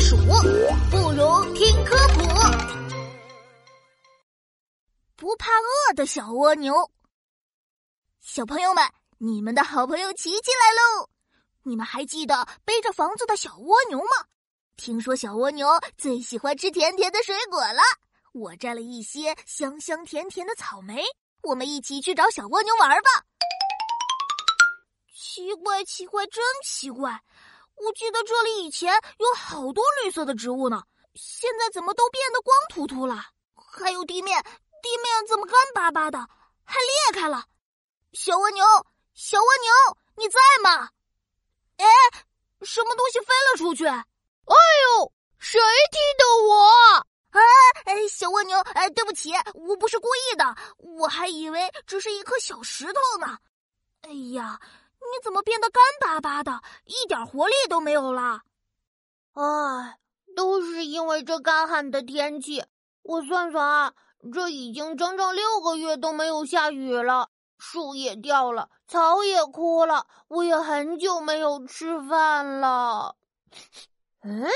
鼠，不如听科普。不怕饿的小蜗牛，小朋友们，你们的好朋友琪琪来喽！你们还记得背着房子的小蜗牛吗？听说小蜗牛最喜欢吃甜甜的水果了，我摘了一些香香甜甜的草莓，我们一起去找小蜗牛玩吧。奇怪，奇怪，真奇怪！我记得这里以前有好多绿色的植物呢，现在怎么都变得光秃秃了？还有地面，地面怎么干巴巴的，还裂开了？小蜗牛，小蜗牛，你在吗？哎，什么东西飞了出去？哎呦，谁踢的我？哎哎，小蜗牛，哎，对不起，我不是故意的，我还以为只是一颗小石头呢。哎呀！你怎么变得干巴巴的，一点活力都没有了？唉，都是因为这干旱的天气。我算算啊，这已经整整六个月都没有下雨了，树也掉了，草也枯了，我也很久没有吃饭了。嗯，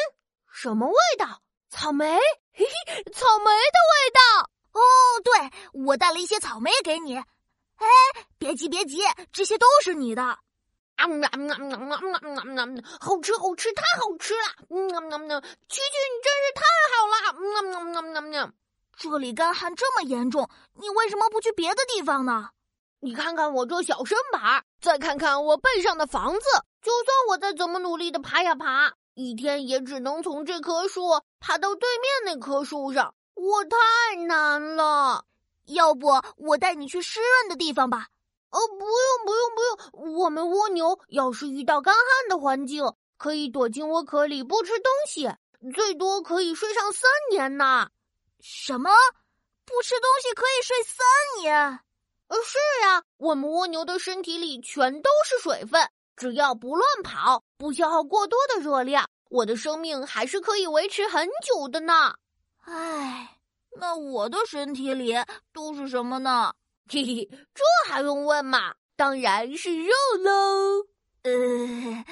什么味道？草莓？嘿嘿，草莓的味道。哦，对，我带了一些草莓给你。哎，别急别急，这些都是你的。啊啊啊啊啊啊！好吃好吃，太好吃了！啊啊啊！琪琪，你真是太好了！啊啊啊啊啊！这里干旱这么严重，你为什么不去别的地方呢？你看看我这小身板，再看看我背上的房子，就算我再怎么努力的爬呀爬，一天也只能从这棵树爬到对面那棵树上，我太难了。要不我带你去湿润的地方吧？哦，不用不用不用！我们蜗牛要是遇到干旱的环境，可以躲进窝壳里不吃东西，最多可以睡上三年呢。什么？不吃东西可以睡三年？呃，是呀，我们蜗牛的身体里全都是水分，只要不乱跑，不消耗过多的热量，我的生命还是可以维持很久的呢。唉。那我的身体里都是什么呢？嘿嘿，这还用问吗？当然是肉喽。呃。